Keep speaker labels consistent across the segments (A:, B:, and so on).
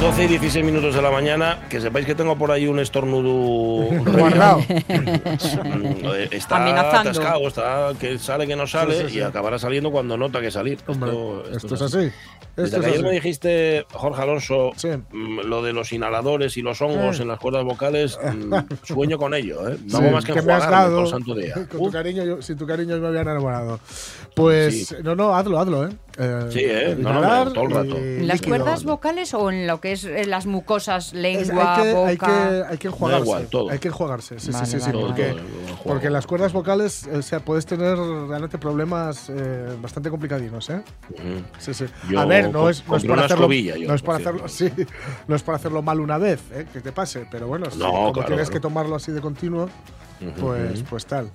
A: Las 12 y 16 minutos de la mañana, que sepáis que tengo por ahí un estornudo
B: Guardado.
A: Mm, eh, Está
C: Amenazando.
A: atascado, está que sale que no sale
B: Sí, sí, sí.
A: y acabará saliendo cuando nota que salir.
B: Hombre,
A: esto,
B: esto, es así.
A: Desde
B: Esto
A: que
B: es
A: ayer me dijiste, Jorge Alonso,
B: Sí.
A: mm, lo de los inhaladores y los hongos en las cuerdas vocales, mm, sueño con ello, ¿eh? No
B: Sí,
A: hago más que,
B: que me has dado.
A: por santo día.
B: Con tu cariño, yo, sin tu cariño yo me había enamorado. Pues,
A: Sí.
B: no, no, hazlo, hazlo, ¿eh? Eh,
A: Sí, ¿eh? No, no, todo el rato.
C: ¿En las
B: líquido.
C: cuerdas vocales o en lo que es eh, las mucosas,
B: Es-
C: lengua,
B: hay, que, hay,
C: boca?
B: que, hay que enjuagarse.
A: igual, todo.
B: Hay que enjuagarse, sí,
C: Vale,
B: sí, sí, sí,
C: vale,
B: porque,
A: enjuago.
B: porque en las cuerdas vocales o sea, puedes tener realmente problemas eh, bastante complicadinos, ¿eh?
A: ujú.
B: Sí, sí.
A: Yo
B: A ver, no es, no es
A: una
B: hacerlo,
A: escobilla yo,
B: no es
A: por
B: por hacerlo, sí, no es por hacerlo mal una vez, ¿eh? que te pase, pero bueno, sí,
A: No,
B: como
A: claro,
B: tienes
A: claro.
B: que tomarlo así de continuo, pues, pues tal.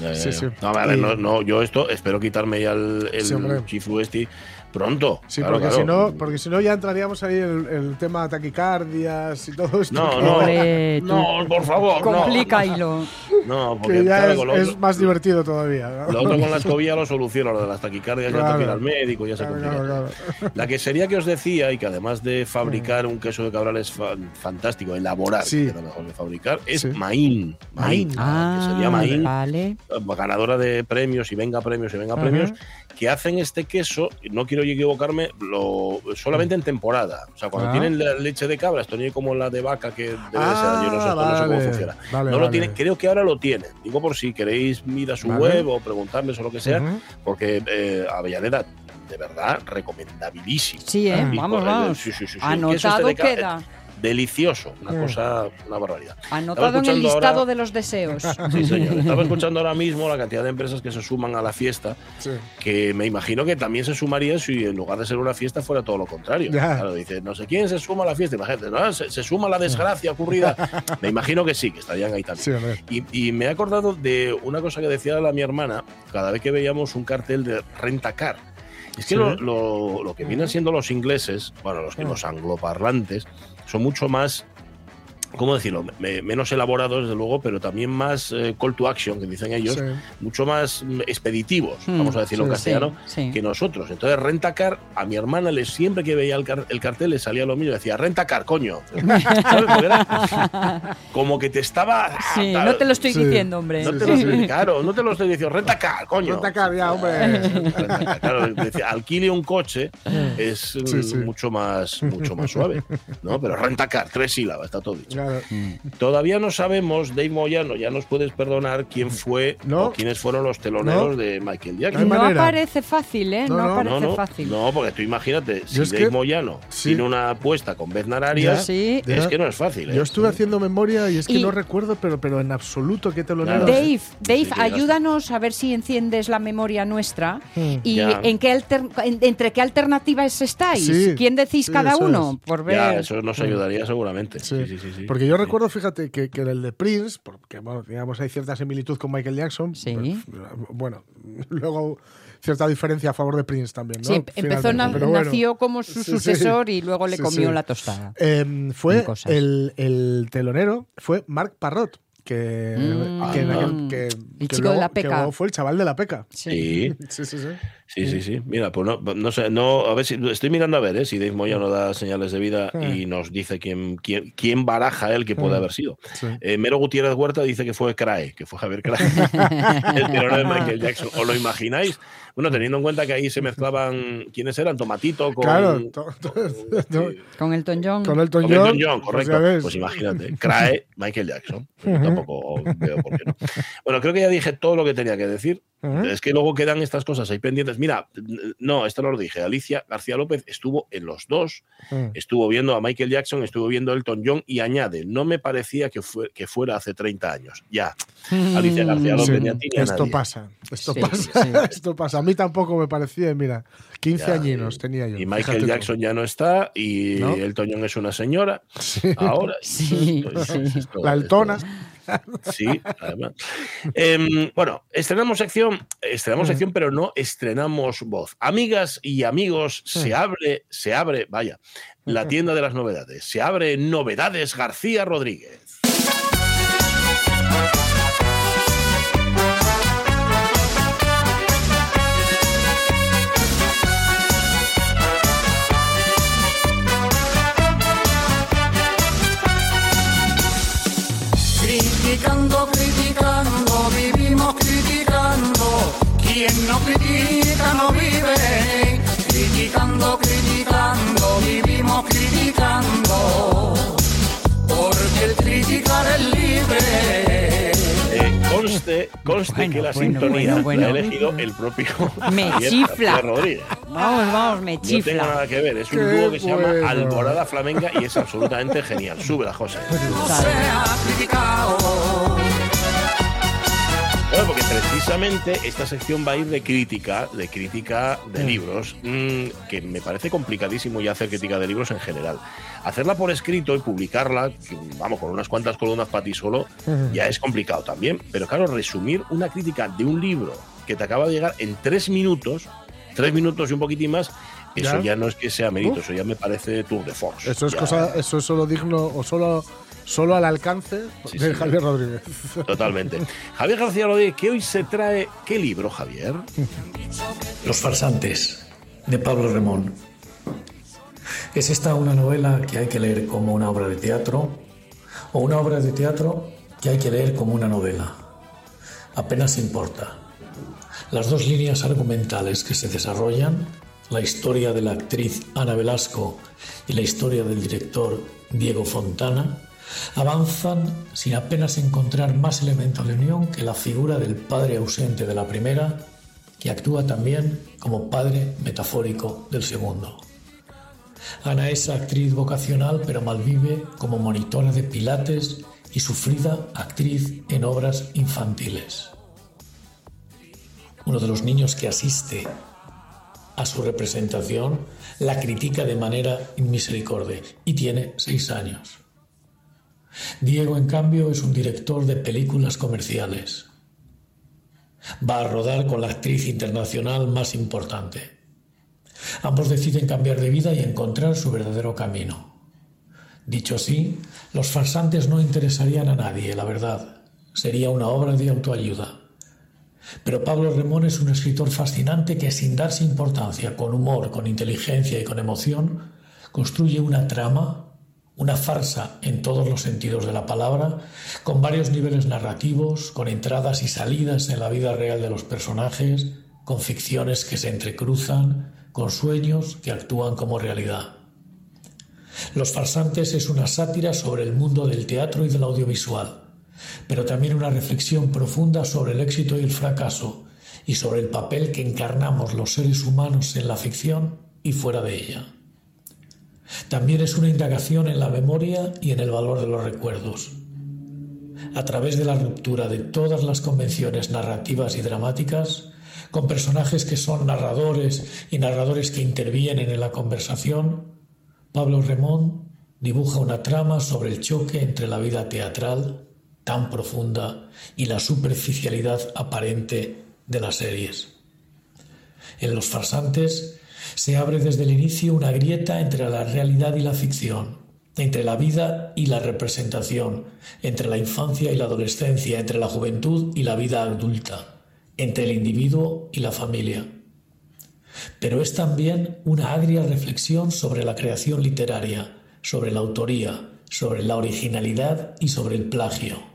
A: Ya, ya,
B: Sí, sí.
A: No, ver,
B: Y-
A: no, no, yo esto espero quitarme ya el, el
B: Sí,
A: chifu este pronto.
B: Sí,
A: Claro,
B: porque,
A: claro.
B: Si no, porque si no ya entraríamos ahí en el, el tema taquicardias y todo esto.
A: No,
B: que-
A: no,
C: Hombre,
A: no, por favor, no.
C: Complícalo.
A: No, porque
B: que ya
A: claro,
B: es,
A: con lo,
B: es
A: otro,
B: más divertido todavía. ¿no?
A: lo otro con la escobilla lo soluciono, lo de las taquicardias ya que ir al médico, ya se
B: Claro,
A: complica
B: claro,
A: todo.
B: claro.
A: La quesería que os decía, y que además de fabricar un queso de cabral es fa- fantástico, elaborar,
B: Sí.
A: que es lo mejor de fabricar, es
B: Sí.
A: Maín. Maín.
B: Maín.
A: La quesería
C: Ah,
A: Maín,
C: vale.
A: ganadora de premios y venga premios y venga
B: Ajá.
A: premios, que hacen este queso, y no quiero yo equivocarme, lo, solamente en temporada. O sea, cuando
B: Ah.
A: tienen la leche de cabra, esto no es como la de vaca que debe
B: Ah,
A: ser, yo no sé, no sé cómo
B: vale,
A: funciona.
B: vale,
A: no lo tienen, creo que ahora lo tienen. Digo por si queréis ir a su
B: Vale.
A: web o preguntarles o lo que sea, porque eh, Avellaneda, de verdad, recomendabilísimo.
C: Sí, ¿eh? Vamos, vamos.
A: sí, sí, sí, sí, el queso este
C: Anotado queda.
A: Delicioso, una
B: Mm.
A: cosa, una barbaridad.
C: Anotado en el listado
A: ahora-
C: de los deseos.
A: Sí, señor. Estaba escuchando ahora mismo la cantidad de empresas que se suman a la fiesta,
B: Sí.
A: que me imagino que también se sumarían si en lugar de ser una fiesta fuera todo lo contrario.
B: Ya.
A: Claro, dice, no sé quién se suma a la fiesta, imagínate, ¿no? se, se suma a la desgracia ocurrida. me imagino que sí, que estarían ahí también.
B: Sí.
A: Y, y me he acordado de una cosa que decía la, mi hermana cada vez que veíamos un cartel de renta car. Es que
B: Sí.
A: lo, lo- lo que vienen siendo los ingleses, bueno, los,
B: Ah.
A: los angloparlantes, son mucho más, ¿cómo decirlo? Me- menos elaborados, desde luego, pero también más eh, call to action, que dicen ellos,
B: Sí.
A: mucho más mm, expeditivos,
C: Hmm,
A: vamos a decirlo en
B: sí,
A: castellano,
C: Sí, sí.
A: que nosotros. Entonces, renta car, a mi hermana le, siempre que veía el, car- el cartel le salía lo mismo, decía, renta car, coño. ¿Sabes? Porque era como que te estaba...
C: Sí,
A: tal,
C: no te lo estoy
B: Sí.
C: diciendo, hombre.
A: no te lo estoy, claro, no te lo estoy diciendo. Renta car, coño.
B: Renta car, ya, hombre.
A: Renta car, Claro, decía, alquile un coche es mm,
B: Sí, sí.
A: mucho más mucho más suave, ¿no? Pero renta car, tres sílabas, está todo dicho.
B: Claro.
A: Todavía no sabemos, Dave Moyano, ya nos puedes perdonar quién fue
B: No.
A: o quiénes fueron los teloneros
B: No.
A: de Michael
B: No
A: Jackson.
C: No
B: manera.
C: aparece fácil, ¿eh?
B: No,
C: No,
B: no.
A: No, no,
C: fácil.
A: no, porque tú imagínate, si Dave
B: que-
A: Moyano
B: sí.
A: tiene una apuesta con Beth Nararias,
C: Sí.
A: es que no es fácil. ¿eh?
B: Yo estuve haciendo memoria y es que
C: Y-
B: no recuerdo, pero, pero en absoluto qué
A: Claro.
B: telonero.
C: Dave, Dave, ayúdanos a ver si enciendes la memoria nuestra
B: Hmm.
C: y
A: Ya.
C: en qué alter- en- entre qué alternativas estáis.
B: Sí,
C: ¿Quién decís
B: sí,
C: cada uno?
B: es.
C: Por ver.
A: Ya, eso nos ayudaría seguramente. Sí,
B: Sí,
A: sí, sí. sí.
B: Porque yo recuerdo, fíjate, que, que en el de Prince, porque bueno, digamos hay cierta similitud con Michael Jackson.
C: Sí.
B: bueno, luego cierta diferencia a favor de Prince también, ¿no?
C: Sí, em- empezó, na-
B: bueno.
C: nació como su
B: Sí, sí.
C: sucesor y luego le comió la tostada.
B: Em, fue el, el telonero fue Mark Parrot. Que,
C: Mm.
B: que, que-
C: El chico de la
B: que
C: peca.
B: luego fue el chaval de la peca.
A: Sí,
B: Sí, sí, sí.
A: sí, sí, sí. Mira, pues no, no sé, no, a ver si estoy mirando a ver ¿eh? si Dave Moya nos da señales de vida y nos dice quién, quién, quién baraja él que puede haber sido.
B: Sí.
A: Eh, Mero Gutiérrez Huerta dice que fue Crae, que fue Javier Crae, el de Michael Jackson. ¿Os lo imagináis? Bueno, teniendo en cuenta que ahí se mezclaban, ¿quiénes eran? Tomatito con...
B: Claro, to- to- to-
C: Con Elton John.
B: con Elton
A: Con
B: John.
A: Elton John,
B: pues
A: correcto.
B: ves.
A: Pues, imagínate, Crae, Michael Jackson. Yo tampoco veo por qué no. Bueno, creo que ya dije todo lo que tenía que decir. Es que luego quedan estas cosas ahí pendientes. Mira, no, esto no lo dije. Alicia García López estuvo en los dos,
B: Mm.
A: estuvo viendo a Michael Jackson, estuvo viendo a Elton John y añade, no me parecía que, fue, que fuera hace 30 años. Ya. Alicia García López
B: Sí,
A: ni a ti ni a
B: esto
A: nadie.
B: pasa, esto
C: Sí,
B: pasa,
C: sí.
B: esto pasa. A mí tampoco me parecía, mira, 15
A: Ya,
B: añinos
A: y-
B: tenía yo.
A: Y Michael
B: tú.
A: Jackson ya no está y
B: ¿No?
A: Elton John es una señora. Ahora.
C: Sí,
A: Esto-
C: sí.
A: esto-
B: La Eltona.
A: Sí, además. Em, bueno, estrenamos sección, estrenamos sección, pero no estrenamos voz. Amigas y amigos, se abre, se abre, vaya, la tienda de las novedades. Se abre Novedades García Rodríguez.
D: Quien no critica no vive. Criticando, criticando, vivimos criticando. Porque el criticar es libre.
A: Eh, conste, conste
C: Bueno,
A: que la
C: bueno,
A: sintonía
C: bueno, bueno.
A: la ha elegido el propio
C: Me chifla.
A: Rodríguez.
C: Vamos, vamos, me
A: No tengo
C: chifla.
A: nada que ver, es un
B: Qué
A: dúo que se llama. Alborada Flamenca y es absolutamente genial. José.
D: No sea criticado.
A: Precisamente esta sección va a ir de crítica, de crítica de libros, mm, que me parece complicadísimo ya hacer crítica de libros en general. Hacerla por escrito y publicarla, vamos, con unas cuantas columnas para ti solo, ya es complicado también. Pero claro, resumir una crítica de un libro que te acaba de llegar en tres minutos, tres minutos y un poquitín más, eso
B: Ya.
A: ya, no es que sea mérito,
B: Uf.
A: eso ya me parece tour de force.
B: Eso es
A: Ya-
B: cosa, eso es solo digno o solo, solo al alcance
A: Sí,
B: de
A: sí.
B: Javier Rodríguez.
A: Totalmente. Javier García Rodríguez, que hoy se trae. ¿Qué libro, Javier?
E: Los farsantes, de Pablo Remón. ¿Es esta una novela que hay que leer como una obra de teatro o una obra de teatro que hay que leer como una novela? Apenas importa. Las dos líneas argumentales que se desarrollan, la historia de la actriz Ana Velasco y la historia del director Diego Fontana, avanzan sin apenas encontrar más elementos de unión que la figura del padre ausente de la primera, que actúa también como padre metafórico del segundo. Ana es actriz vocacional, pero malvive como monitora de pilates y sufrida actriz en obras infantiles. Uno de los niños que asiste a su representación la critica de manera inmisericordia y tiene seis años. Diego, en cambio, es un director de películas comerciales. Va a rodar con la actriz internacional más importante. Ambos deciden cambiar de vida y encontrar su verdadero camino. Dicho así, los farsantes no interesarían a nadie, la verdad. Sería una obra de autoayuda. Pero Pablo Remón es un escritor fascinante que sin darse importancia, con humor, con inteligencia y con emoción, construye una trama, una farsa en todos los sentidos de la palabra, con varios niveles narrativos, con entradas y salidas en la vida real de los personajes, con ficciones que se entrecruzan, con sueños que actúan como realidad. Los farsantes es una sátira sobre el mundo del teatro y del audiovisual, pero también una reflexión profunda sobre el éxito y el fracaso y sobre el papel que encarnamos los seres humanos en la ficción y fuera de ella. También es una indagación en la memoria y en el valor de los recuerdos. A través de la ruptura de todas las convenciones narrativas y dramáticas, con personajes que son narradores y narradores que intervienen en la conversación, Pablo Remón dibuja una trama sobre el choque entre la vida teatral, tan profunda, y la superficialidad aparente de las series. En Los farsantes se abre desde el inicio una grieta entre la realidad y la ficción, entre la vida y la representación, entre la infancia y la adolescencia, entre la juventud y la vida adulta, entre el individuo y la familia. Pero es también una agria reflexión sobre la creación literaria, sobre la autoría, sobre la originalidad y sobre el plagio.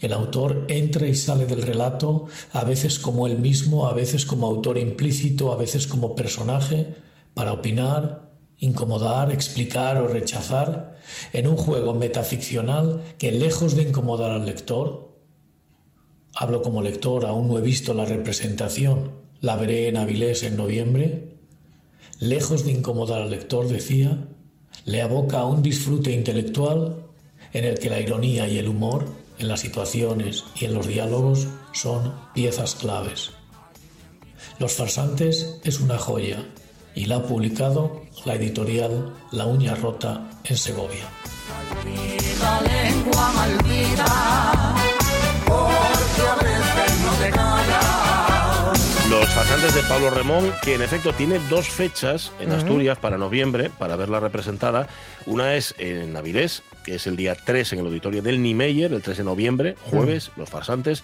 E: El autor entra y sale del relato, a veces como él mismo, a veces como autor implícito, a veces como personaje, para opinar, incomodar, explicar o rechazar, en un juego metaficcional que lejos de incomodar al lector, hablo como lector, aún no he visto la representación, la veré en Avilés en noviembre, lejos de incomodar al lector, decía, le aboca a un disfrute intelectual en el que la ironía y el humor en las situaciones y en los diálogos son piezas claves. Los farsantes es una joya y la ha publicado la editorial La Uña Rota en Segovia.
A: Los farsantes de Pablo Remón, que en efecto tiene dos fechas en Asturias para noviembre, para verla representada. Una es en Avilés, que es el día 3 en el auditorio del Niemeyer, el 3 de noviembre, jueves, Los farsantes.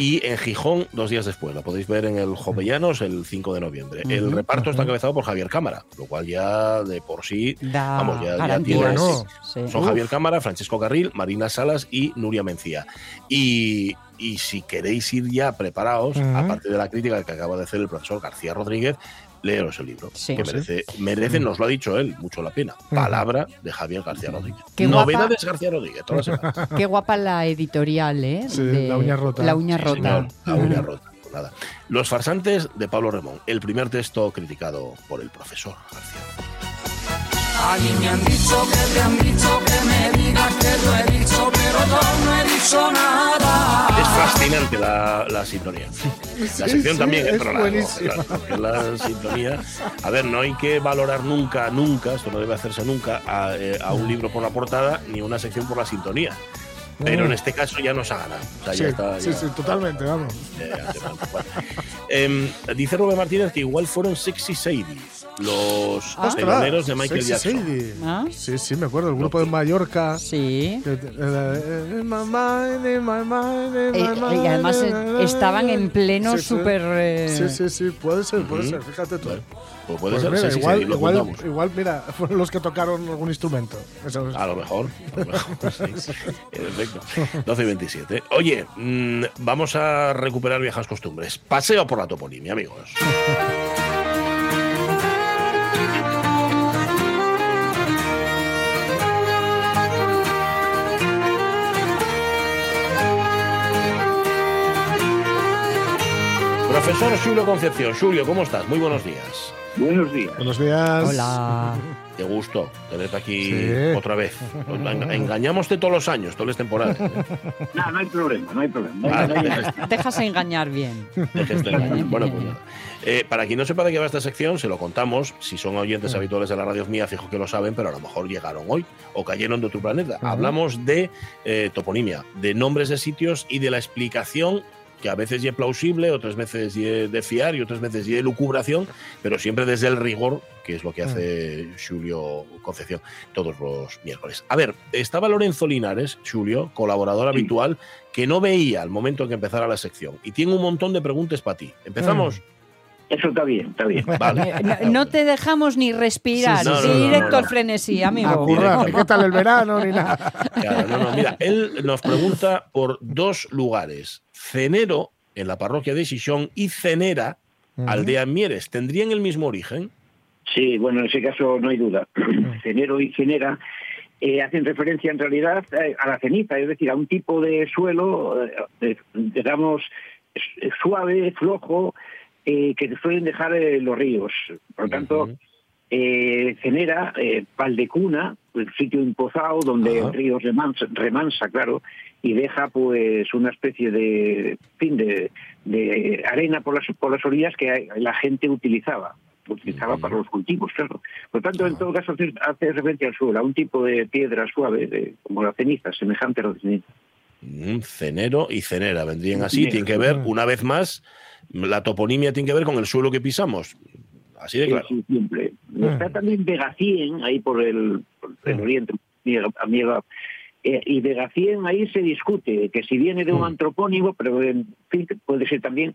A: Y en Gijón, dos días después. La podéis ver en el Jovellanos el 5 de noviembre. El reparto está encabezado por Javier Cámara, lo cual ya de por sí,
C: Da
A: vamos, ya, ya tienes-.
C: Sí.
A: son Javier Cámara, Francisco Carril, Marina Salas y Nuria Mencía. Y, y si queréis ir ya preparados,
B: Ujú.
A: aparte de la crítica que acaba de hacer el profesor García Rodríguez, leeros el libro,
C: Sí.
A: que merece, merece, nos lo ha dicho él, mucho la pena. Palabra de Javier García Rodríguez.
C: Qué guapa.
A: Novedades García Rodríguez, todas las semanas.
C: Qué guapa la editorial, ¿eh?
B: Sí, La Uña Rota.
C: La uña
A: Sí,
C: rota.
A: señor, la uña rota. Pues nada. Los farsantes de Pablo Remón, el primer texto criticado por el profesor García.
D: Allí me han dicho que te han dicho que me digas que lo he dicho, pero yo no he dicho nada.
A: Es fascinante la, la sintonía. La
B: Sí,
A: sección
B: sí,
A: también,
B: es
A: pero la, la- la sintonía. A ver, no hay que valorar nunca, nunca, esto no debe hacerse nunca, a, eh, a un libro por la portada ni una sección por la sintonía. Pero en este caso ya nos ha ganado. O sea,
B: Sí,
A: ya está,
B: sí,
A: ya-
B: sí, totalmente, vamos.
A: Em, dice Rubén Martínez que igual fueron Sexy Sadie, los
C: Ah.
A: teloneros de Michael Jackson.
C: ¿Ah?
B: Sí, sí, me acuerdo. El grupo de Mallorca.
C: Sí.
B: que- eh,
C: Eh, y además eh, estaban en pleno
B: Sí, sí.
C: súper... eh,
B: Sí, sí, sí, puede ser, puede ser, fíjate tú.
A: Bueno, pues puede
B: Pues
A: ser
B: mira, igual, igual, mira, fueron los que tocaron algún instrumento. Eso es.
A: A lo mejor. A lo mejor sí. En efecto. 12 y 27. Oye, mm, vamos a recuperar viejas costumbres. Paseo por la toponimia, amigos. Profesor Julio Concepción. Julio, ¿cómo estás? Muy buenos días.
F: Buenos días.
B: Buenos días.
C: Hola.
A: Qué gusto tenerte aquí
B: Sí.
A: otra vez. Enga- Engañámoste todos los años, todas las temporadas. ¿eh?
F: No, no hay problema, no hay problema.
A: Ah,
F: No hay-
C: Dejas engañar bien.
A: dejes de engañar. Bueno, pues nada. Eh, para quien no sepa de qué va esta sección, se lo contamos. Si son oyentes habituales de la radio mía, fijo que lo saben, pero a lo mejor llegaron hoy o cayeron de otro planeta. Hablamos de eh, toponimia, de nombres de sitios y de la explicación que a veces es plausible, otras veces es de fiar y otras veces es de lucubración, pero siempre desde el rigor, que es lo que hace Julio Concepción todos los miércoles. A ver, estaba Lorenzo Linares, Julio, colaborador habitual, que no veía al momento en que empezara la sección. Y tiene un montón de preguntas para ti. ¿Empezamos?
F: Eso está bien, está bien.
A: Vale.
C: No, no te dejamos ni respirar.
A: Sí, sí, no, no,
C: Directo
A: no, no.
C: al frenesí,
B: A
C: amigo.
B: currar, ¿qué tal el verano ni nada?
A: Claro, no, no, mira, él nos pregunta por dos lugares. Cenero, en la parroquia de Xixón, y Cenera, aldea en Mieres. ¿Tendrían el mismo origen?
F: Sí, bueno, en ese caso no hay duda. Cenero y cenera eh, hacen referencia en realidad eh, a la ceniza, es decir, a un tipo de suelo, eh, de- digamos, suave, flojo, eh, que suelen dejar eh, los ríos. Por lo tanto. Eh, Cenera, eh, Valdecuna, el sitio empozado donde
A: Ajá.
F: el río remansa, remansa, claro, y deja pues una especie de, fin, de, de arena por las, por las orillas que la gente utilizaba utilizaba para los cultivos, claro. Por tanto, en todo caso, hace, referencia al suelo, a un tipo de piedra suave, de- como la ceniza, semejante a la ceniza.
A: Mm, Cenero y Cenera vendrían así.
F: Cenero.
A: Tiene que ver, una vez más, la toponimia tiene que ver con el suelo que pisamos. Así de claro.
F: sí, siempre.
B: Mm.
F: Está también Vegacien, ahí por el, por el
B: Mm.
F: oriente, amiga. Eh, y Vegacien ahí se discute que si viene de un
A: Mm.
F: antropónimo, pero en fin, puede ser también.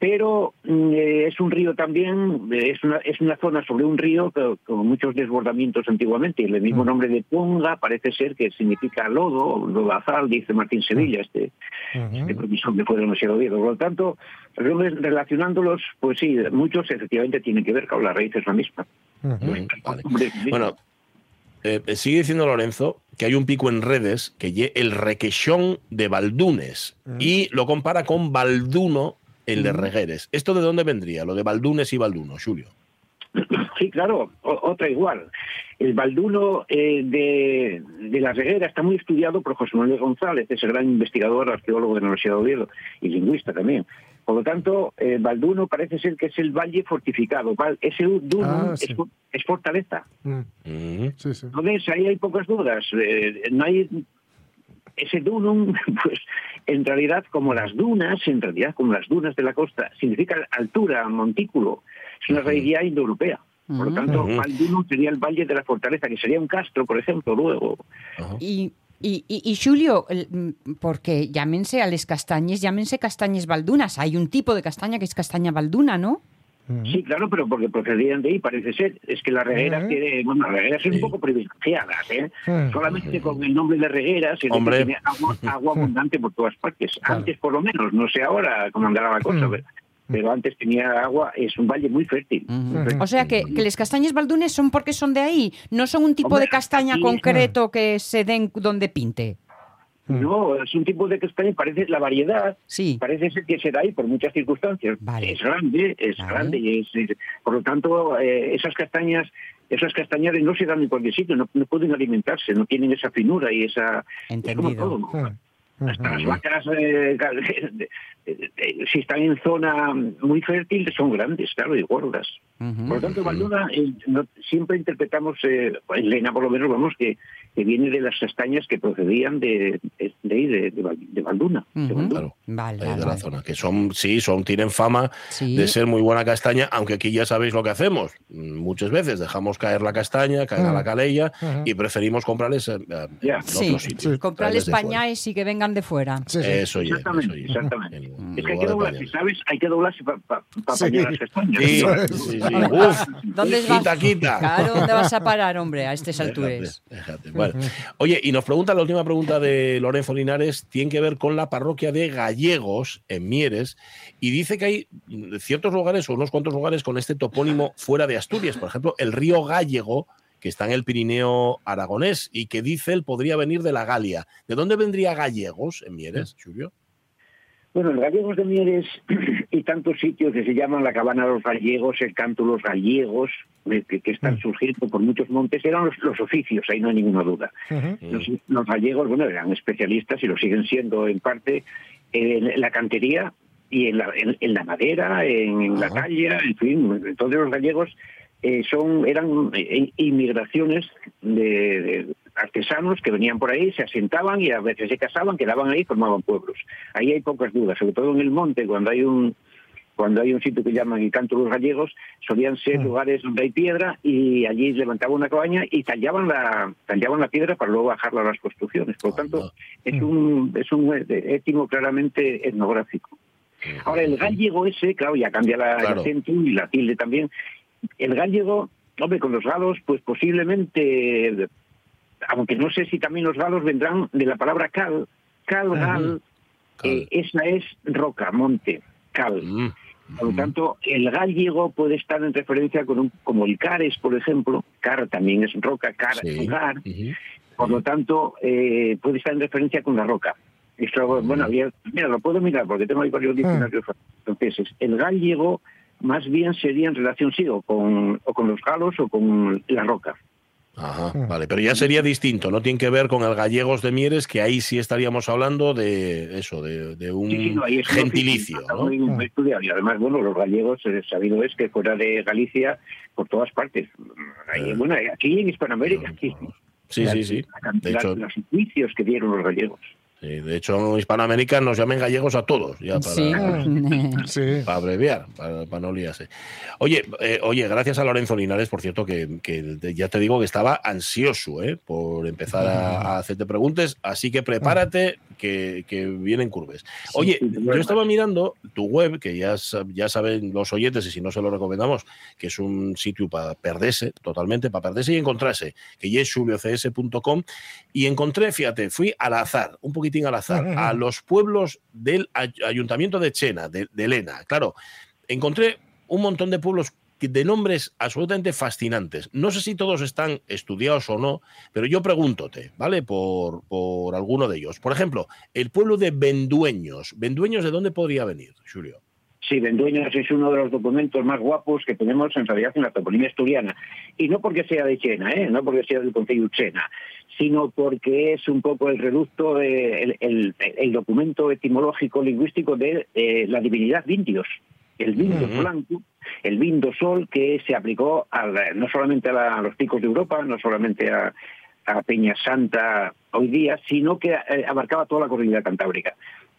F: Pero mm, eh, es un río también, eh, es una, es una zona sobre un río con muchos desbordamientos antiguamente. Y el mismo
B: Mm.
F: nombre de Ponga parece ser que significa lodo, lodazal, dice Martín Sevilla, este,
B: Ujú.
F: de profesor que fue demasiado viejo. Por lo tanto, relacionándolos, pues sí, muchos efectivamente tienen que ver con la raíz es la misma.
A: Mm, vale. Bueno, eh, sigue diciendo Lorenzo que hay un pico en redes que lle el requexón de Baldunes y lo compara con Balduno, el de Regueres. ¿Esto de dónde vendría? Lo de Baldunes y Balduno, Julio.
F: Sí, claro, o- otra igual. El balduno eh, de, de la reguera está muy estudiado por José Manuel González, ese gran investigador, arqueólogo de la Universidad de Oviedo y lingüista también. Por lo tanto, el balduno parece ser que es el valle fortificado. Val- Ese duno
B: Ah,
F: es,
B: sí.
F: for- es fortaleza.
B: Mm.
A: Mm,
B: Sí, sí.
F: Entonces, ahí hay pocas dudas. Eh, no hay ese dunum, pues en realidad como las dunas, en realidad como las dunas de la costa, significa altura, montículo. Es una raíz ya indoeuropea. Por lo tanto. Valdunum sería el Valle de la Fortaleza, que sería un castro, por ejemplo, luego.
C: Y, y, y, y, Julio, mm, porque llámense a les castañes, llámense castañes baldunas. Hay un tipo de castaña que es castaña balduna, ¿no?
F: Sí, claro, pero porque procedían de ahí, parece ser. Es que las regueras,
B: Ujú.
F: tiene- bueno, las regueras son
A: Sí.
F: un poco privilegiadas, ¿eh? Solamente con el nombre de regueras,
A: Hombre.
F: tiene agua, agua abundante por todas partes.
B: Claro.
F: Antes, por lo menos, no sé ahora cómo andará la cosa, pero, pero antes tenía agua, es un valle muy fértil. muy fértil.
C: O sea que, que les castañes baldunes son porque son de ahí, no son un tipo
F: Hombre,
C: de castaña
F: aquí-
C: concreto que se den donde pinte.
F: No, es un tipo de castaña, parece la variedad,
C: Sí.
F: parece ser que será ahí por muchas circunstancias.
C: Vale.
F: Es grande, es
C: Vale.
F: grande y es, es- por lo tanto eh, esas castañas, esas castañares no se dan en cualquier sitio, no, no pueden alimentarse, no tienen esa finura y esa es como
C: Entendido.
F: todo, ¿no?
B: Ujú.
F: Hasta las vacas, eh, eh, eh, si están en zona muy fértil, son grandes, claro, y gordas. Por lo tanto, Valduna, eh, no- siempre interpretamos, eh, en Lena por lo menos, vamos, que, que viene de las castañas que procedían de, de, de, ahí, de, de Val- de Valduna. de
C: Ujú.
F: Valduna.
A: Claro.
C: Vale,
A: ahí
C: vale,
A: de la zona, que son, sí, son, tienen fama
C: Sí.
A: de ser muy buena castaña, aunque aquí ya sabéis lo que hacemos. Muchas veces dejamos caer la castaña, caer a la
B: Mm.
A: calella y preferimos comprarles eh, eh, en
C: Sí.
A: otros sitios.
B: Sí.
C: Comprarles pañales y que vengan de fuera.
B: Sí, sí.
A: Eso ya,
F: Exactamente,
A: eso ya.
F: exactamente.
A: En
F: Es que hay que doblarse,
A: pañales.
F: ¿sabes? Hay que doblarse para las castañas.
A: Sí, sí, sí. Uf,
C: ¿Dónde
A: quita,
C: vas?
A: quita.
C: Claro, ¿dónde vas a parar, hombre, a estas alturas?
A: Déjate, déjate. Bueno, oye, y nos pregunta la última pregunta de Lorenzo Linares, tiene que ver con la parroquia de Gallegos en Mieres, y dice que hay ciertos lugares o unos cuantos lugares con este topónimo fuera de Asturias, por ejemplo, el río Gallego, que está en el Pirineo aragonés, y que dice él podría venir de la Galia. ¿De dónde vendría Gallegos en Mieres, Julio?
F: Bueno, en Gallegos de Mieres y tantos sitios que se llaman la Cabana de los Gallegos, el Canto de los Gallegos, eh, que, que están surgiendo por muchos montes, eran los, los oficios, ahí no hay ninguna duda. Los, los gallegos, bueno, eran especialistas y lo siguen siendo en parte en la cantería y en la, en, en la madera, en, en la talla, en fin. Entonces los gallegos eh, son eran eh, inmigraciones de, de artesanos que venían por ahí, se asentaban y a veces se casaban, quedaban ahí y formaban pueblos. Ahí hay pocas dudas, sobre todo en el monte, cuando hay un cuando hay un sitio que llaman el canto de los gallegos, solían ser
B: Mm.
F: lugares donde hay piedra y allí levantaban una cabaña y tallaban la tallaban la piedra para luego bajarla a las construcciones. Por lo tanto, es un es un étimo claramente etnográfico. Ahora, el gallego ese, claro, ya cambia la, el
A: Claro.
F: acento y la tilde también. El gallego, hombre, con los galos, pues posiblemente, aunque no sé si también los galos vendrán de la palabra cal, cal, gal,
A: Cal.
F: eh, esa es roca, monte, cal.
A: Mm.
F: Por lo tanto, el gallego puede estar en referencia con un, como el cares, por ejemplo. Car también es roca, car,
A: Sí.
F: gar. Por lo tanto, eh, puede estar en referencia con la roca. Esto, bueno, había- mira, lo puedo mirar porque tengo ahí varios diccionarios franceses. El gallego más bien sería en relación, sí, o con, o con los galos o con la roca.
A: Ajá,
B: Mm.
A: vale, pero ya sería distinto, no tiene que ver con el gallegos de Mieres, que ahí sí estaríamos hablando de eso, de, de un
F: Sí, sí, no, ahí es un
A: gentilicio.
F: oficio,
A: ¿no?
F: muy- muy estudiado. Y además, bueno, los gallegos, eh, sabido es que fuera de Galicia, por todas partes. Ahí,
A: Eh.
F: bueno, aquí en Hispanoamérica, aquí,
A: Sí, sí, sí.
F: la
A: De hecho,
F: los juicios que dieron los gallegos.
A: Sí, de hecho, en Hispanoamérica nos llamen gallegos a todos, ya para,
C: Sí.
B: Sí.
A: para abreviar, para, para no liarse. Oye, eh, oye, gracias a Lorenzo Linares, por cierto, que, que ya te digo que estaba ansioso eh, por empezar a, a hacerte preguntas, así que prepárate que, que vienen curves. Oye,
F: sí,
A: yo estaba mirando tu web, que ya, ya saben los oyentes, y si no se lo recomendamos, que es un sitio para perderse, totalmente, para perderse y encontrarse, que ya es juliocs.com, y encontré, fíjate, fui al azar, un poquitín al azar, a los pueblos del ay- ayuntamiento de Chena, de, de Lena. Claro, encontré un montón de pueblos de nombres absolutamente fascinantes. No sé si todos están estudiados o no, pero yo pregúntote, ¿vale? Por, por alguno de ellos. Por ejemplo, el pueblo de Vendueños. ¿Vendueños de dónde podría venir, Julio?
F: Sí, Vendueños es uno de los documentos más guapos que tenemos en realidad en la toponimia asturiana. Y no porque sea de Chena, ¿eh? no porque sea del Concello de Chena, sino porque es un poco el reducto, de- el, el- el documento etimológico lingüístico de eh, la divinidad Vindios. El Vindos
A: Ujú.
F: blanco, el Vindo sol que se aplicó a la- no solamente a, la- a los picos de Europa, no solamente a, a Peña Santa hoy día, sino que eh, abarcaba toda la cordillera cantábrica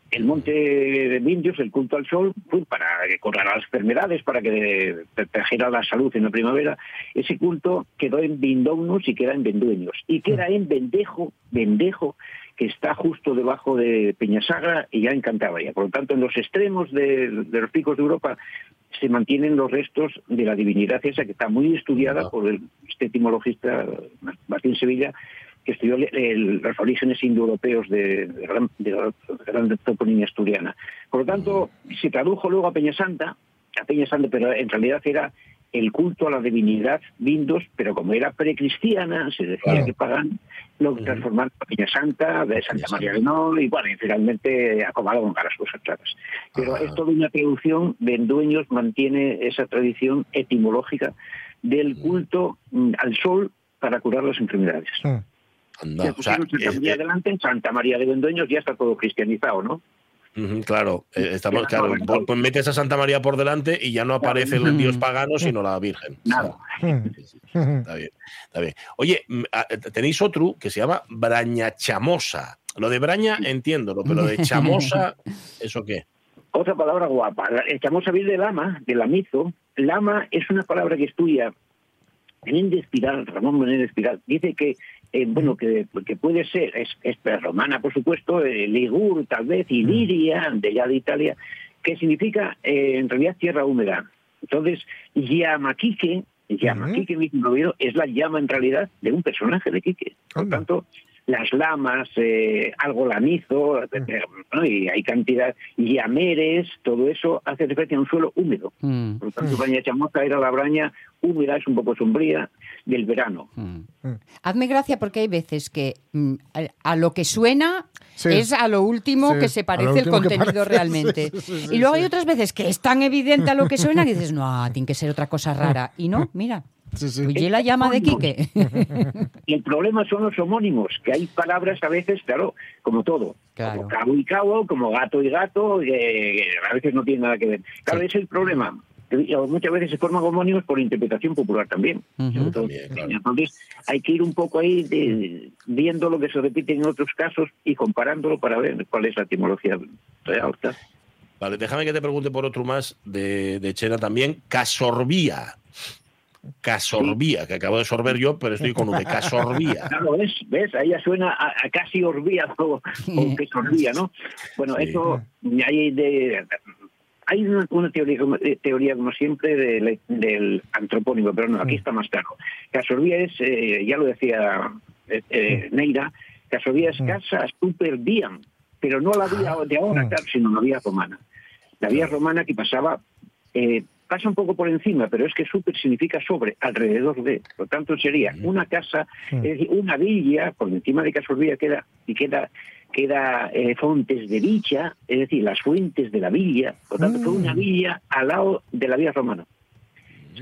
F: el monte de Vindios, el culto al sol, para que corrara las enfermedades, para que protegiera la salud en la primavera. Ese culto quedó en Vindounus y queda en Vendueños. Y queda en Vendejo, Vendejo, que está justo debajo de Peñasagra y ya en Cantabria. Por lo tanto, en los extremos de, de los picos de Europa se mantienen los restos de la divinidad esa que está muy estudiada por el, este etimologista Martín Sevilla, que estudió el- el- los orígenes indoeuropeos de, de, gran, de la gran toponimia asturiana. Por lo tanto, se tradujo luego a Peña Santa, a Peña Santa, pero en realidad era el culto a la divinidad Vindos, pero como era precristiana, se decía
A: Claro.
F: que pagan, lo transformaron a Peña Santa, de Santa María de Nol, y bueno, y finalmente acomodaron con las cosas claras. Pero
A: Ajá.
F: es toda una traducción, Vendueños mantiene esa tradición etimológica del culto mm, al sol para curar las enfermedades.
B: Mm.
A: Anda, o sea,
F: Santa
A: es-
F: María adelante, en Santa María de Vendueños ya está todo cristianizado, ¿no?
A: Claro, eh, estamos,
F: Claro,
A: pues metes a Santa María por delante y ya no aparece el dios pagano, sino la Virgen.
F: Nada.
A: Sí, sí, sí, Está bien, está bien. Oye, ah, tenéis otro que se llama Brañachamosa. Lo de Braña entiendo, pero lo de Chamosa, ¿eso qué?
F: Otra palabra guapa. El chamosa viene de lama, de lamizo. Lama es una palabra que estudia Menéndez Piral, Ramón Menéndez Piral. Dice que, eh, bueno, que, que puede ser, es, es romana, por supuesto, eh, Ligur, tal vez, y Liria, de ya de Italia, que significa, eh, en realidad, tierra húmeda. Entonces, Yamaquique, Yamaquique mismo oído, es la llama, en realidad, de un personaje de Quique. Por tanto, las lamas, eh, algo lamizo, eh, ¿no? y hay cantidad, llameres, todo eso hace referencia a un suelo húmedo.
C: Mm,
F: Por lo tanto, Braña Chamosa era la braña húmeda, es un poco sombría, del verano.
C: mm. Hazme gracia porque hay veces que mm, a, lo que suena
B: Sí.
C: es a lo último
B: Sí,
C: que se parece el contenido
B: parece,
C: realmente.
B: sí, sí, sí,
C: y luego
B: sí.
C: hay otras veces que es tan evidente a lo que suena que dices, no, tiene que ser otra cosa rara. Y no, mira,
B: Sí, sí.
C: pues la llama de Quique.
F: Y el problema son los homónimos, que hay palabras a veces, claro, como todo,
C: Claro.
F: como cabo y cabo, como gato y gato, que a veces no tiene nada que ver. Claro, es el problema. Y Muchas veces se forman homónimos por interpretación popular también.
A: Claro.
F: Entonces, hay que ir un poco ahí de- viendo lo que se repite en otros casos y comparándolo para ver cuál es la etimología real.
A: Vale, déjame que te pregunte por otro más de, de Chena también. Casorbía. Casorbía, que acabo de sorber yo, pero estoy con V. Casorbía.
F: Claro, ¿ves? ¿Ves? Ahí ya suena a, a casi orbía o, o que sorbía, ¿no? Bueno,
A: Sí.
F: eso hay de... Hay una, una teoría, como, eh, teoría, como siempre, de- del antropónimo, pero no, aquí está más claro. Casorbía es, eh, ya lo decía eh, eh, Neira, Casorbía es casa super pero no la vía de ahora, claro, sino la vía romana. La vía romana que pasaba, eh, pasa un poco por encima, pero es que super significa sobre, alrededor de. Por tanto, sería una casa, es decir, una villa, por encima de Casorbía queda, y queda, queda eh, Fontes de Vicha, es decir, las fuentes de la villa. Por tanto, fue una villa al lado de la vía romana.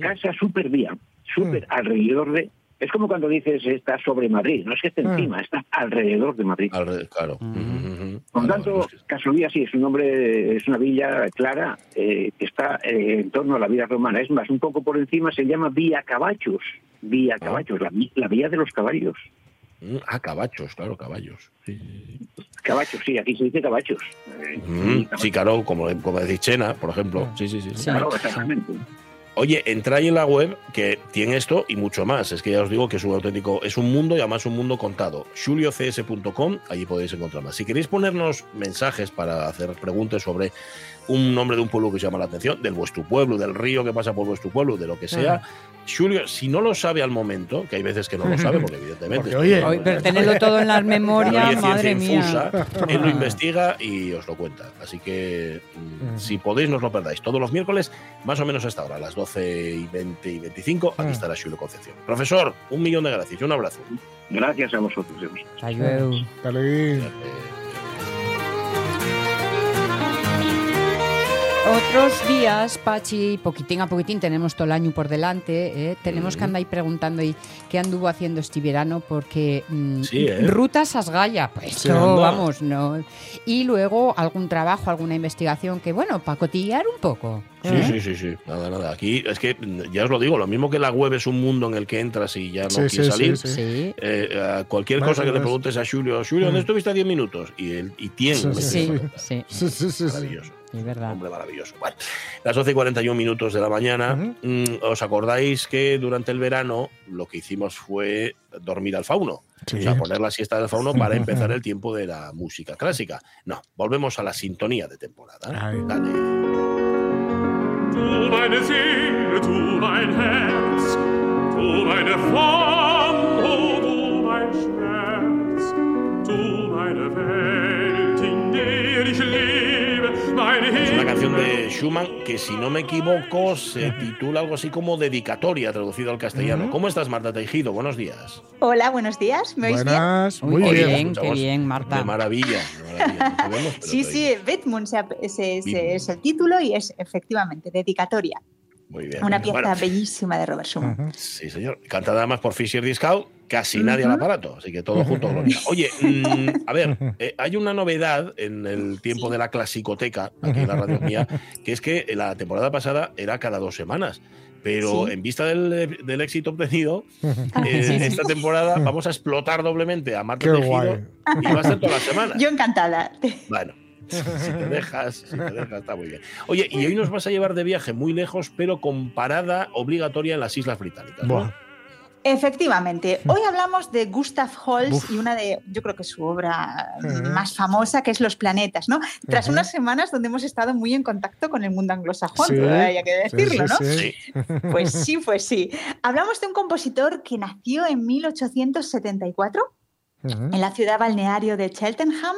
F: Casa super vía, super alrededor de. Es como cuando dices está sobre Madrid, no es que esté
B: Mm.
F: encima, está alrededor de Madrid.
A: Claro. Ujú.
F: Por
A: Vale,
F: tanto, Casolía sí es un nombre, es una villa clara eh, que está eh, en torno a la vía romana. Es más, un poco por encima se llama Vía Caballos. Vía
A: Ah.
F: Caballos, la, vía de los caballos.
A: Mm, Ah, caballos, claro, caballos. Sí.
F: Cabachos, sí, aquí se dice cabachos. Eh,
A: Mm,
F: cabachos.
A: sí, claro, como, como decís Chena, por ejemplo. Sí, sí, sí. sí.
F: Claro, exactamente.
A: Oye, entráis en la web que tiene esto y mucho más. Es que ya os digo que es un auténtico, es un mundo y además un mundo contado. juliocs.com, allí podéis encontrar más. Si queréis ponernos mensajes para hacer preguntas sobre un nombre de un pueblo que os llama la atención, del vuestro pueblo, del río que pasa por vuestro pueblo, de lo que sea, Julio, si no lo sabe al momento, que hay veces que no lo sabe, porque evidentemente.
B: Porque, oye,
C: Hoy, pero tenerlo todo en las memorias, madre mía.
A: infusa, él lo investiga y os lo cuenta. Así que mm, si podéis, no os lo perdáis. Todos los miércoles, más o menos a esta hora, a las 12 y 20 y 25, aquí
B: Mm.
A: estará Julio Concepción. Profesor, un millón de gracias y un abrazo.
F: Gracias a vosotros.
C: Adiós.
B: Dale.
C: Otros días, Pachi, poquitín a poquitín, tenemos todo el año por delante, ¿eh? tenemos que andar ahí preguntando y qué anduvo haciendo este verano, porque mm,
A: Sí, ¿eh?
C: rutas Asgaya, pues
A: Sí, anda.
C: vamos, no. Y luego algún trabajo, alguna investigación que, bueno, para cotillear un poco.
A: Sí,
C: ¿eh?
A: sí, sí, sí. Nada, nada. Aquí es que ya os lo digo, lo mismo que la web es un mundo en el que entras y ya no
B: Sí,
A: quieres
B: sí,
A: salir.
B: sí,
A: eh, cualquier
B: Más
A: cosa que le
B: menos.
A: preguntes a Julio, Julio, ¿dónde
B: Mm.
A: estuviste 10 minutos? Y él y tiene.
B: Sí, sí,
C: Sí.
A: Maravilloso.
C: es verdad.
A: Hombre maravilloso. Bueno, las 12 y 41 minutos de la mañana. Mm, ¿Os acordáis que durante el verano lo que hicimos fue dormir al fauno?
B: Sí.
A: O sea, poner la siesta del fauno para empezar el tiempo de la música clásica. No, volvemos a la sintonía de temporada.
B: Ay.
A: Dale.
G: Du meine Seele, du mein Herz, du meine Form, oh du mein Schmerz, du meine Welt, in der ich lebe,
A: De Schumann que, si no me equivoco, se titula algo así como Dedicatoria, traducido al castellano. ¿Cómo estás, Marta Tejido? Buenos días.
H: Hola, buenos días. ¿Me oís bien?
B: Buenas,
C: Uy,
B: muy bien.
C: bien, qué bien, Marta.
A: De maravilla. de vemos,
H: Sí, sí, se-
A: Bedmund.
H: es el título y es efectivamente dedicatoria.
A: Muy bien.
H: Una pieza
A: Bueno,
H: bellísima de Robert Schumann.
A: Sí, señor. Cantada además por Fisher Discount, casi nadie al aparato, así que todo junto. Gloria. Oye, mm, a ver, eh, hay una novedad en el tiempo de la clasicoteca, aquí en la radio mía, que es que la temporada pasada era cada dos semanas. Pero
H: Sí.
A: en vista del, del éxito obtenido, eh, esta temporada vamos a explotar doblemente a Marta Tejido
B: guay.
A: y va a ser toda la semana.
H: Yo encantada.
A: Bueno, si te dejas, si te dejas, está muy bien. Oye, y hoy nos vas a llevar de viaje muy lejos, pero con parada obligatoria en las Islas Británicas. ¿no?
B: Buah.
H: Efectivamente, hoy hablamos de Gustav Holst
B: Uf.
H: y una de, yo creo que su obra
B: Ujú.
H: más famosa, que es Los planetas, ¿no? Tras
B: Ujú.
H: unas semanas donde hemos estado muy en contacto con el mundo anglosajón,
B: Sí,
H: hay que decirlo,
B: sí,
H: ¿no?
B: sí.
A: Sí.
H: Pues sí, pues sí. Hablamos de un compositor que nació en 1874
B: Ujú.
H: en la ciudad balneario de Cheltenham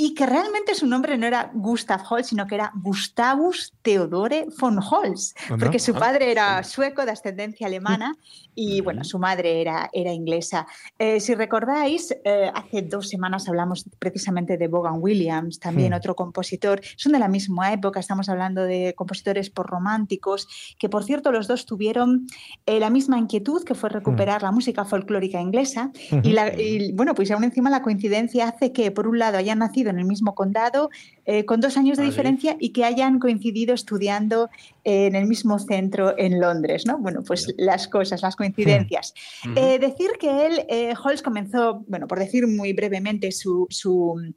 H: y que realmente su nombre no era Gustav Holst, sino que era Gustavus Theodore von Holst, porque su
A: Ah,
H: padre era sueco de ascendencia alemana y bueno, su madre era, era inglesa. Eh, si recordáis, eh, hace dos semanas hablamos precisamente de Vaughan Williams, también
B: Hmm.
H: otro compositor, son de la misma época, estamos hablando de compositores románticos que por cierto los dos tuvieron eh, la misma inquietud, que fue recuperar la música folclórica inglesa, y, la- y, bueno, pues aún encima la coincidencia hace que, por un lado, hayan nacido en el mismo condado, eh, con dos años de diferencia, y que hayan coincidido estudiando en el mismo centro en Londres, ¿no? Bueno, pues las cosas, las coincidencias.
A: Ujú.
H: Eh, decir que él, eh, Holst, comenzó, bueno, por decir muy brevemente su. su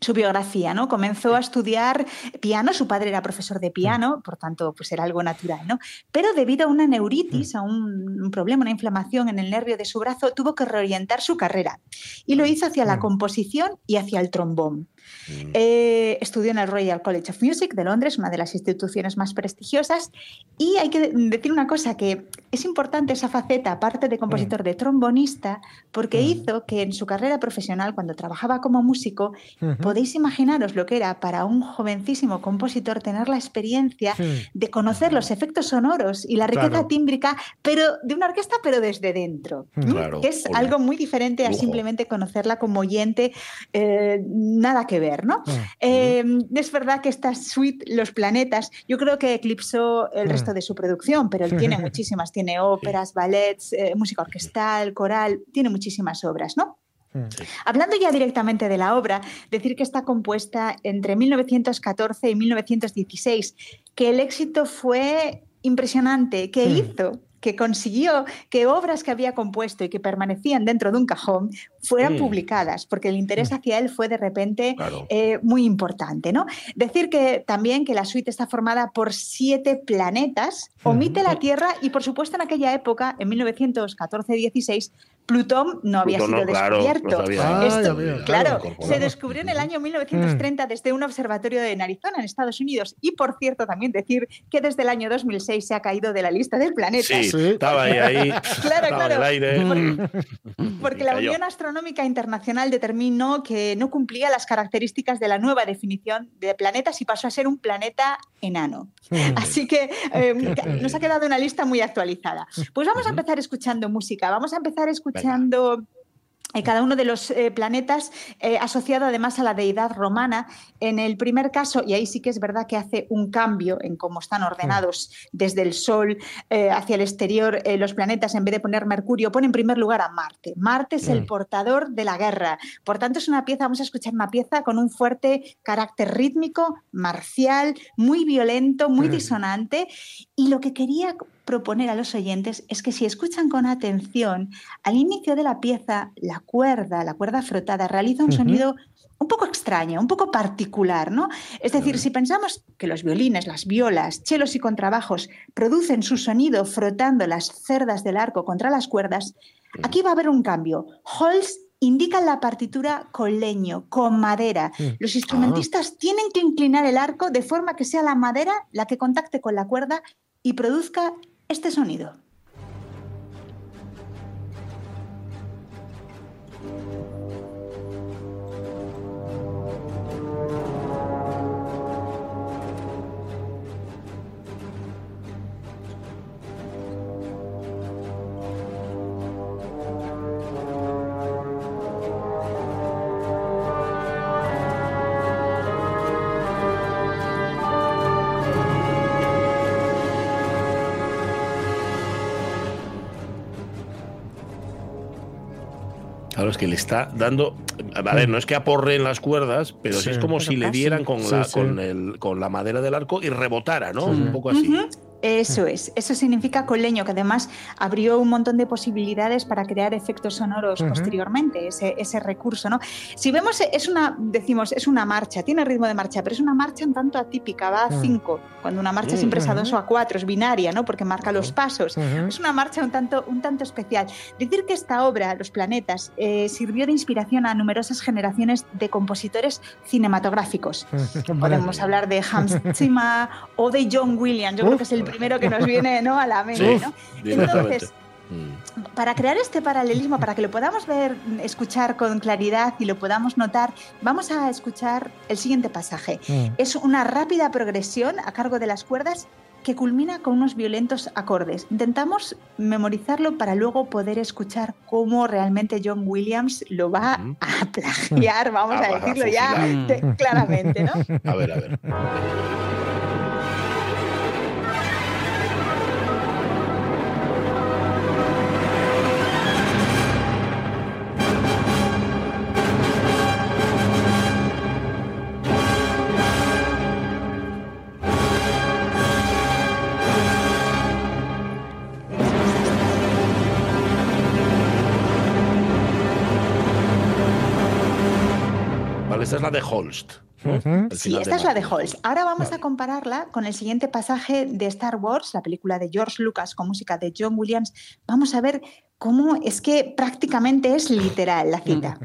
H: su biografía, ¿no? Comenzó a estudiar piano, su padre era profesor de piano, por tanto, pues era algo natural, ¿no? Pero debido a una neuritis, a un, un problema, una inflamación en el nervio de su brazo, tuvo que reorientar su carrera y lo hizo hacia la
B: Mm.
H: composición y hacia el trombón.
A: Mm.
H: Eh, estudió en el Royal College of Music de Londres, una de las instituciones más prestigiosas. Y hay que de- decir una cosa, que es importante esa faceta, aparte de compositor, de trombonista, porque
B: Mm.
H: hizo que en su carrera profesional, cuando trabajaba como músico, podéis imaginaros lo que era para un jovencísimo compositor tener la experiencia de conocer los efectos sonoros y la riqueza
B: Claro.
H: tímbrica, pero de una orquesta, pero desde dentro.
B: Mm.
A: Claro,
H: que es algo muy diferente a
A: Lujo.
H: simplemente conocerla como oyente, eh, nada que ver, ¿no?
B: Mm.
H: Eh, es verdad que esta suite, Los Planetas, yo creo que eclipsó el
B: Mm.
H: resto de su producción, pero él tiene muchísimas, tiene óperas, ballets, eh, música orquestal, coral, tiene muchísimas obras, ¿no?
B: Mm.
H: Hablando ya directamente de la obra, decir que está compuesta entre 1914 y 1916, que el éxito fue impresionante, que
B: Mm.
H: hizo que consiguió que obras que había compuesto y que permanecían dentro de un cajón fueran
A: Mm.
H: publicadas, porque el interés hacia él fue de repente
A: Claro.
H: eh, muy importante. ¿no? Decir que también que la suite está formada por siete planetas, omite la Tierra y por supuesto en aquella época, en 1914-16, Plutón no había
A: Plutón
H: sido descubierto.
B: Ah,
H: Esto- claro, se descubrió en el año 1930 desde un observatorio de Arizona, en Estados Unidos. Y por cierto, también decir que desde el año 2006 se ha caído de la lista del planeta.
A: Sí,
B: Sí.
A: estaba ahí, ahí.
H: Claro,
A: estaba en
H: claro.
A: el aire.
H: Porque
A: Y
H: la. Unión Astronómica Internacional determinó que no cumplía las características de la nueva definición de planetas y pasó a ser un planeta enano. Así que eh, nos ha quedado una lista muy actualizada. Pues vamos a empezar escuchando música. Vamos a empezar escuchando eh, cada uno de los eh, planetas eh, asociado además a la deidad romana. En el primer caso, y ahí sí que es verdad que hace un cambio en cómo están ordenados desde el Sol eh, hacia el exterior los planetas, en vez de poner Mercurio, pone en primer lugar a Marte. Marte es el portador de la guerra. Por tanto, es una pieza, vamos a escuchar una pieza con un fuerte carácter rítmico, marcial, muy violento, muy disonante. Y lo que quería proponer a los oyentes es que si escuchan con atención, al inicio de la pieza, la cuerda, la cuerda frotada, realiza un sonido un poco extraño, un poco particular, ¿no? Es decir, si pensamos que los violines, las violas, chelos y contrabajos producen su sonido frotando las cerdas del arco contra las cuerdas, aquí va a haber un cambio. Holst indica en la partitura con leño, con madera. Los instrumentistas tienen que inclinar el arco de forma que sea la madera la que contacte con la cuerda y produzca este sonido.
A: Que le está dando. A ver, no es que aporre en las cuerdas, pero sí,
B: Sí,
A: es como
H: pero
A: si le dieran con,
B: Sí,
A: la,
B: sí.
A: Con, el, con la madera del arco y rebotara, ¿no? Un poco así.
H: Eso es, eso significa coleño, que además abrió un montón de posibilidades para crear efectos sonoros posteriormente, ese, ese recurso, ¿no? Si vemos, es una, decimos, es una marcha, tiene ritmo de marcha, pero es una marcha un tanto atípica, va a
B: Mm.
H: 5, cuando una marcha siempre es a
B: Ujú.
H: 2 o a 4, es binaria, ¿no? Porque marca los pasos. Es una marcha un tanto, un tanto especial. Decir que esta obra, Los Planetas, eh, sirvió de inspiración a numerosas generaciones de compositores cinematográficos. Podemos hablar de Hans Zimmer o de John Williams. Yo creo que es el primero que nos viene ¿no? a la mente.
A: Sí,
H: ¿no? Entonces,
A: Mm.
H: para crear este paralelismo, para que lo podamos ver, escuchar con claridad y lo podamos notar, vamos a escuchar el siguiente pasaje.
B: Mm.
H: Es una rápida progresión a cargo de las cuerdas que culmina con unos violentos acordes. Intentamos memorizarlo para luego poder escuchar cómo realmente John Williams lo va a plagiar, vamos
A: Ah,
H: a decirlo ya claramente, ¿no?
A: A ver, a ver. Vale, esta es la de Holst.
H: Sí, esta es la de. Holst. Ahora vamos a compararla con el siguiente pasaje de Star Wars, la película de George Lucas con música de John Williams. Vamos a ver cómo es que prácticamente es literal la cita.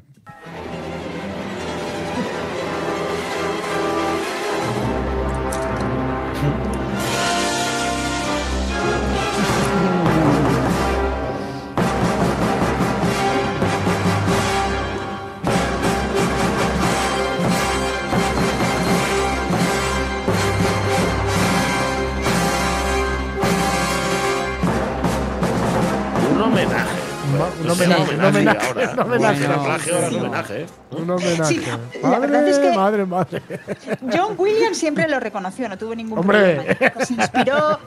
A: Un homenaje, ahora.
B: un homenaje.
A: Plagio, ahora es
H: Sí.
A: homenaje. ¿eh?
B: Un homenaje.
H: Sí, la
B: madre,
H: verdad es que-
B: madre, madre.
H: John Williams siempre lo reconoció, no tuvo ningún
B: Hombre.
H: problema. Que se inspiró,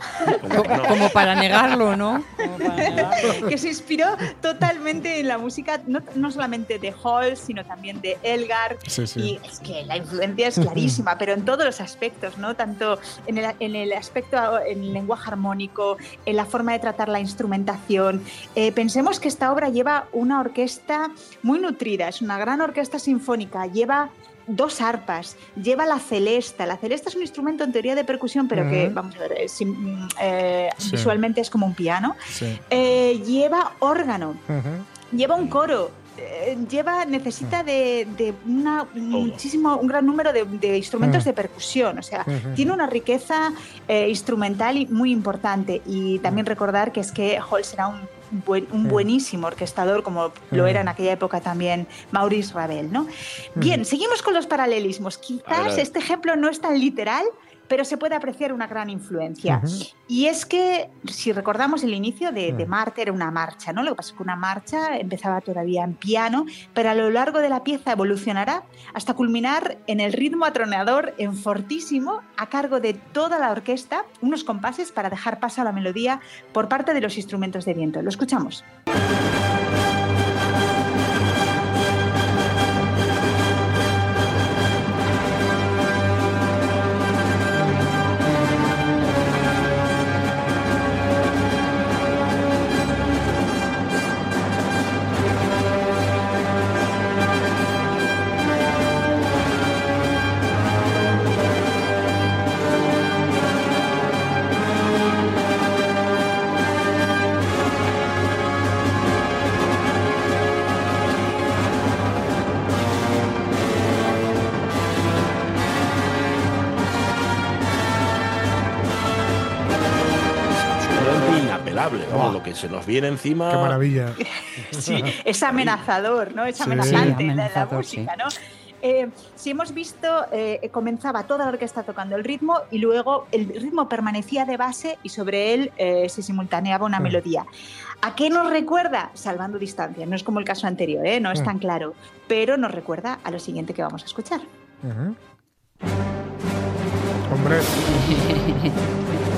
A: Como no.
C: Como para negarlo, ¿no? Como para negarlo.
H: que se inspiró totalmente en la música, no, no solamente de Hall, sino también de Elgar.
B: Sí, sí.
H: Y es que la influencia es clarísima, pero en todos los aspectos, ¿no? Tanto en el, en el aspecto, en el lenguaje armónico, en la forma de tratar la instrumentación. Eh, pensemos que esta obra lleva una orquesta muy nutrida, es una gran orquesta sinfónica, lleva dos arpas, lleva la celesta. La celesta es un instrumento en teoría de percusión, pero que, vamos a ver, es, mm, eh,
B: Sí.
H: visualmente es como un piano.
B: Sí.
H: Eh, lleva órgano, lleva un coro. eh, Lleva, necesita de, de una, muchísimo, un gran número de, de instrumentos de percusión. O sea, tiene una riqueza instrumental y muy importante. Y también recordar que es que Hall será un, buen- un buenísimo orquestador, como lo era en aquella época también Maurice Ravel. ¿no? Bien, seguimos con los paralelismos.
A: A ver,
H: Quizás
A: a ver.
H: este ejemplo no es tan literal, pero se puede apreciar una gran influencia.
B: Ujú.
H: Y es que, si recordamos el inicio de, de
B: Mm.
H: Marte, era una marcha, ¿no? Lo que pasa es que una marcha empezaba todavía en piano, pero a lo largo de la pieza evolucionará hasta culminar en el ritmo atronador en fortísimo, a cargo de toda la orquesta, unos compases para dejar paso a la melodía por parte de los instrumentos de viento. Lo escuchamos.
A: Se nos viene encima.
B: Qué maravilla.
H: Sí, es amenazador, ¿no? Es
B: Sí.
H: amenazante
C: Sí,
H: la- la,
C: amenazador,
H: música, ¿no? Eh, si hemos visto, eh, comenzaba toda la orquesta tocando el ritmo y luego el ritmo permanecía de base y sobre él eh, se simultaneaba una
B: Mm.
H: melodía. ¿A qué nos recuerda? Salvando distancia. No es como el caso anterior, ¿eh? no es tan claro, pero nos recuerda a lo siguiente que vamos a escuchar.
B: Ujú. Hombre,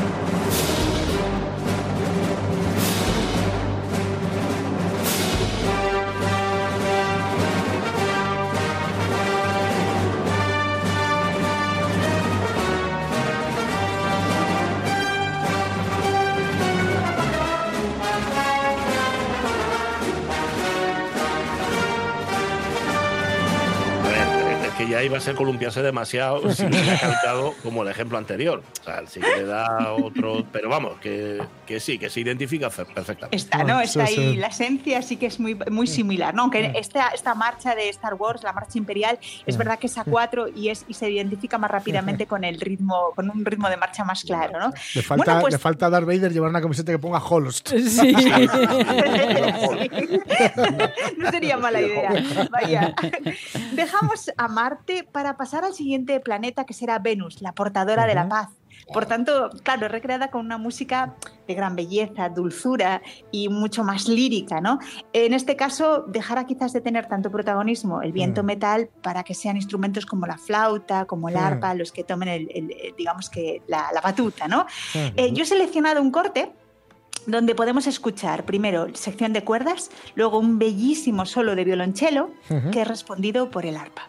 A: que ya iba a ser columpiarse demasiado si hubiera calcado como el ejemplo anterior. O sea, sí que le da otro. Pero vamos, que, que sí, que se identifica fe- perfectamente.
H: Está, ¿no? Está ahí,
B: sí.
H: la esencia sí que es muy, muy similar, ¿no? Aunque esta, esta marcha de Star Wars, la marcha imperial, es
B: Mm.
H: verdad que es a cuatro y, es, y se identifica más rápidamente con el ritmo, con un ritmo de marcha más claro, ¿no?
B: le falta,
H: Bueno, pues-
B: le falta a Darth Vader llevar una camiseta que ponga Holst.
C: Sí.
H: no sería mala idea. Vaya. Dejamos a Marte para pasar al siguiente planeta que será Venus, la portadora de la paz. Por tanto, claro, recreada con una música de gran belleza, dulzura y mucho más lírica, ¿no? En este caso, dejará quizás de tener tanto protagonismo el viento
B: Mm.
H: metal para que sean instrumentos como la flauta, como el
B: Mm.
H: arpa, los que tomen, el, el- el- digamos que, la, la batuta, ¿no? Eh, yo he seleccionado un corte donde podemos escuchar primero sección de cuerdas, luego un bellísimo solo de violonchelo
B: Ujú.
H: que es respondido por el arpa.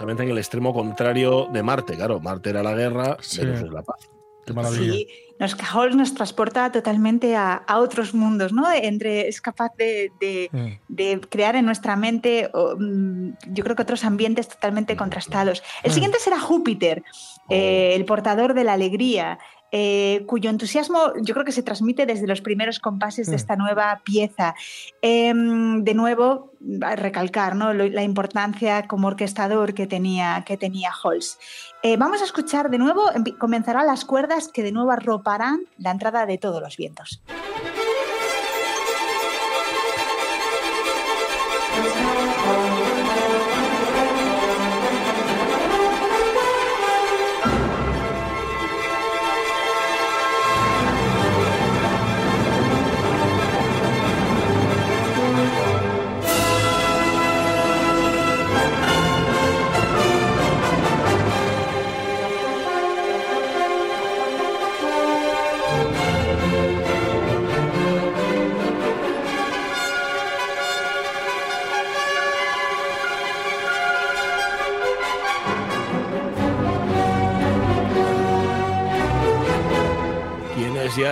A: Justamente en el extremo contrario de Marte. Claro, Marte era la guerra,
B: Sí.
A: Venus es la paz.
B: Qué maravilla.
H: Sí, nos, nos transporta totalmente a, a otros mundos, ¿no? Entre, es capaz de, de-
B: Mm.
H: de crear en nuestra mente, mm, yo creo que otros ambientes totalmente contrastados. El
B: Mm.
H: siguiente será Júpiter, eh, el portador de la alegría. Eh, cuyo entusiasmo yo creo que se transmite desde los primeros compases de
B: Mm.
H: esta nueva pieza. Em, de nuevo, a recalcar ¿no? La importancia como orquestador que tenía, que tenía Holst. Eh, vamos a escuchar de nuevo, comenzarán las cuerdas que de nuevo arroparán la entrada de todos los vientos.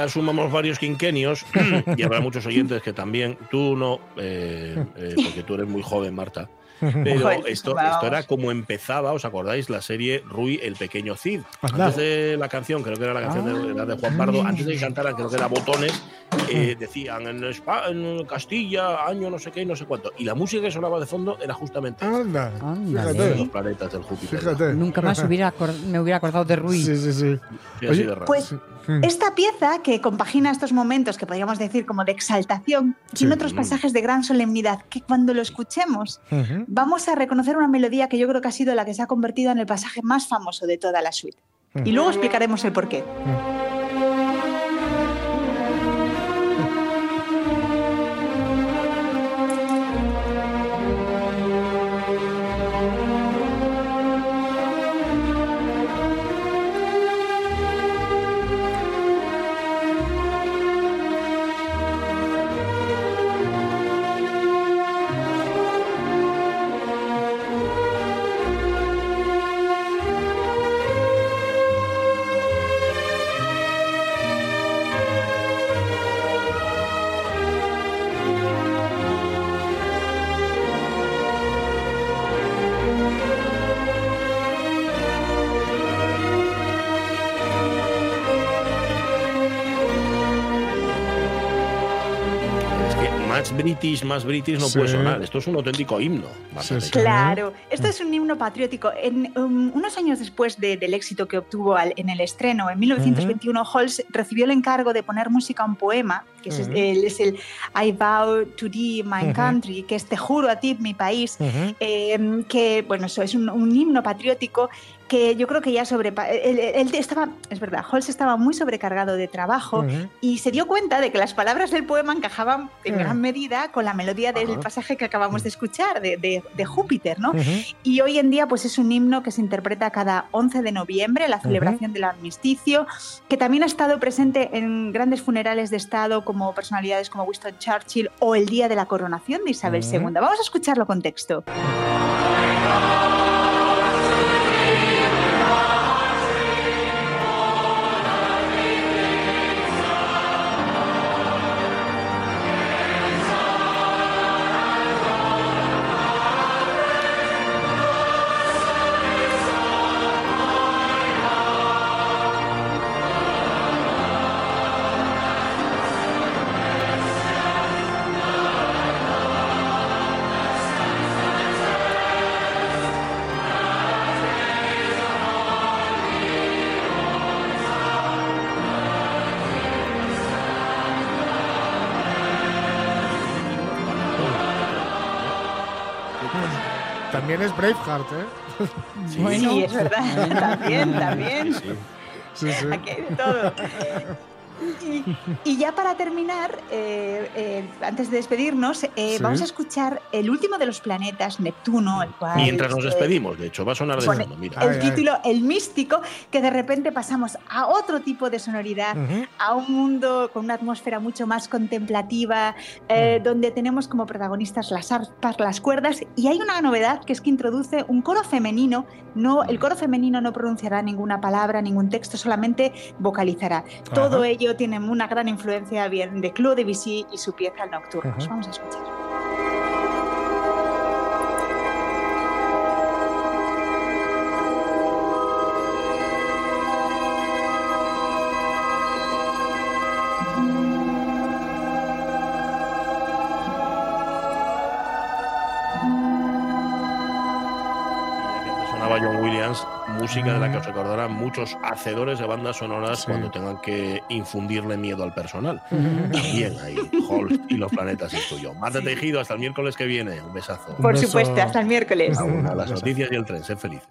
A: Ya sumamos varios quinquenios, y habrá muchos oyentes que también, tú no, eh, eh, porque tú eres muy joven, Marta. Pero esto, esto era como empezaba, ¿os acordáis? La serie Rui el Pequeño Cid. Antes de la canción, creo que era la canción de, era de Juan Pardo, antes de que cantaran, creo que era Botones, eh, decían en, Espa- en Castilla, año no sé qué no sé cuánto. Y la música que sonaba de fondo era justamente
B: Anda.
A: De
B: Fíjate.
A: los planetas del Júpiter.
B: Fíjate.
C: Nunca más hubiera me hubiera acordado de Rui.
B: Sí, sí, sí. Oye,
A: de raro.
H: Pues esta pieza que compagina estos momentos que podríamos decir como de exaltación, tiene
B: Sí.
H: otros pasajes de gran solemnidad que cuando lo escuchemos
B: Ujú.
H: vamos a reconocer una melodía que yo creo que ha sido la que se ha convertido en el pasaje más famoso de toda la suite.
B: Mm.
H: Y luego explicaremos el porqué.
A: Es british, más british no
B: Sí.
A: puede sonar. Esto es un auténtico himno.
B: Sí, sí.
H: Claro, esto es un himno patriótico. En, um, unos años después de- del éxito que obtuvo al- en el estreno, en 1921, Holst recibió el encargo de poner música a un poema, que es,
B: Ujú.
H: el, es el I vow to thee, my
B: Ujú.
H: country, que es Te juro a ti, mi país, eh, que bueno, eso es un, un himno patriótico que yo creo que ya sobre él, él estaba, es verdad, Holst estaba muy sobrecargado de trabajo
B: Ujú.
H: y se dio cuenta de que las palabras del poema encajaban en
B: Mm.
H: gran medida con la melodía del
A: Ajá.
H: pasaje que acabamos de escuchar, de, de- de Júpiter, ¿no? Y hoy en día pues es un himno que se interpreta cada 11 de noviembre, la celebración del armisticio, que también ha estado presente en grandes funerales de Estado como personalidades como Winston Churchill o el día de la coronación de Isabel. II. Vamos a escucharlo con texto.
B: También es Braveheart, ¿eh?
A: Sí.
C: Bueno.
H: Sí, es verdad, también, también.
A: Sí, sí.
B: Sí, sí.
H: Aquí hay de todo. Y, y ya para terminar, eh, eh, antes de despedirnos, eh,
A: Sí.
H: vamos a escuchar el último de los planetas, Neptuno, el cual...
A: Mientras nos
H: eh,
A: despedimos, de hecho, va a sonar de fondo, mira.
H: el título El Místico, que de repente pasamos a otro tipo de sonoridad, a un mundo con una atmósfera mucho más contemplativa, eh, donde tenemos como protagonistas las arpas, las cuerdas, y hay una novedad que es que introduce un coro femenino. No, el coro femenino no pronunciará ninguna palabra, ningún texto, solamente vocalizará. Todo
I: Ajá.
H: Ello tiene una gran influencia bien de Claude Debussy y su pieza El Nocturno. Vamos a escuchar.
A: Música de la que os recordarán muchos hacedores de bandas sonoras
B: Sí.
A: cuando tengan que infundirle miedo al personal. También ahí, Holst y los planetas incluyó. Marta Tejido, hasta el miércoles que viene. Un besazo.
H: Por supuesto, hasta el miércoles.
A: A las noticias y el tren. Sed felices.